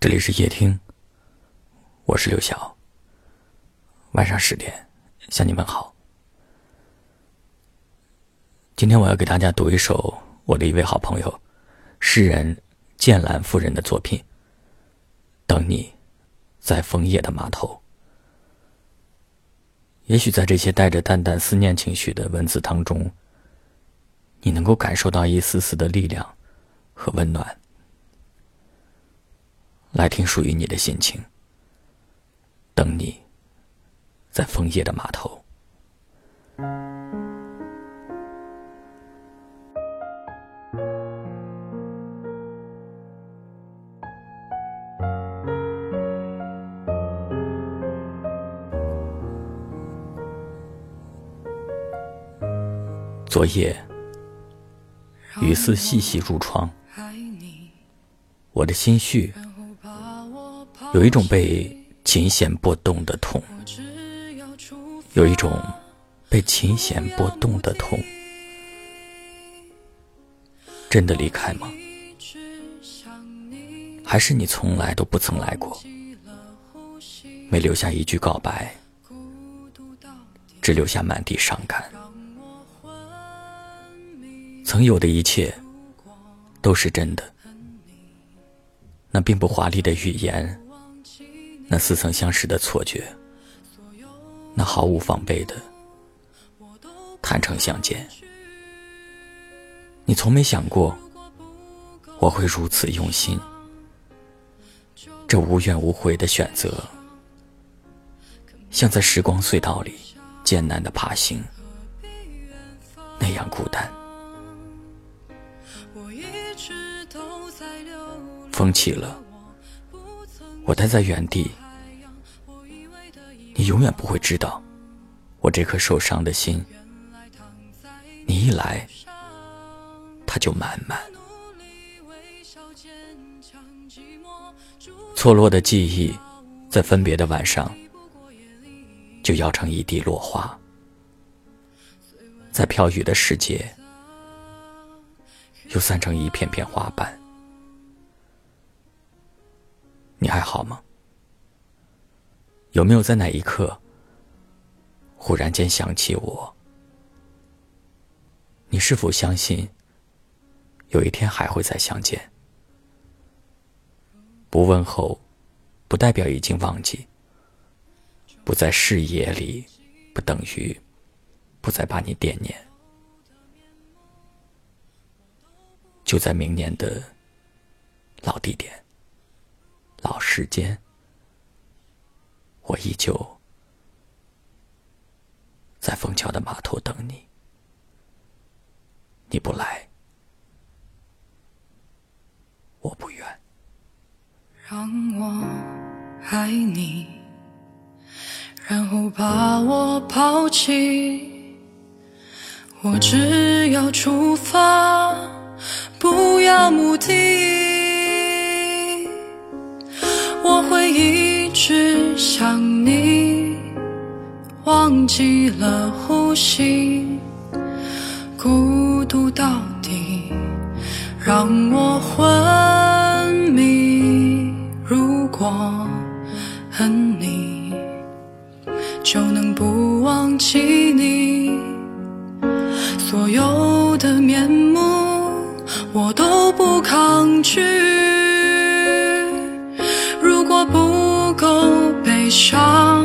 这里是夜听，我是刘晓。晚上十点向你们好。今天我要给大家读一首我的一位好朋友诗人剑兰夫人的作品《等你在枫叶的码头》。也许在这些带着淡淡思念情绪的文字当中，你能够感受到一丝丝的力量和温暖。来听属于你的心情，等你，在枫叶的码头。昨夜，雨丝细细入窗，我的心绪。有一种被琴弦拨动的痛，有一种被琴弦拨动的痛。真的离开吗？还是你从来都不曾来过？没留下一句告白，只留下满地伤感。曾有的一切都是真的，那并不华丽的语言。那似曾相识的错觉，那毫无防备的坦诚相见，你从没想过我会如此用心。这无怨无悔的选择，像在时光隧道里艰难的爬行，那样孤单。风起了，我待在原地。你永远不会知道，我这颗受伤的心。你一来，它就满满。错落的记忆，在分别的晚上，就摇成一地落花。在飘雨的世界，又散成一片片花瓣。好吗？有没有在哪一刻，忽然间想起我？你是否相信，有一天还会再相见？不问候，不代表已经忘记；不在视野里，不等于不再把你惦念。就在明年的老地点、老时间。我依旧在枫桥的码头等你，你不来，我不愿。让我爱你，然后把我抛弃。我只要出发，不要目的。忘记了呼吸，孤独到底让我昏迷。如果恨你，就能不忘记你，所有的面目我都不抗拒。如果不够悲。伤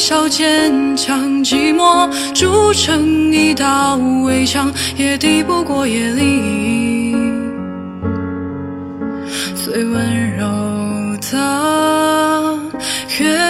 笑坚强，寂寞筑成一道围墙，也抵不过夜里最温柔的月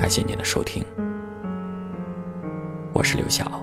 感谢您的收听，我是刘晓。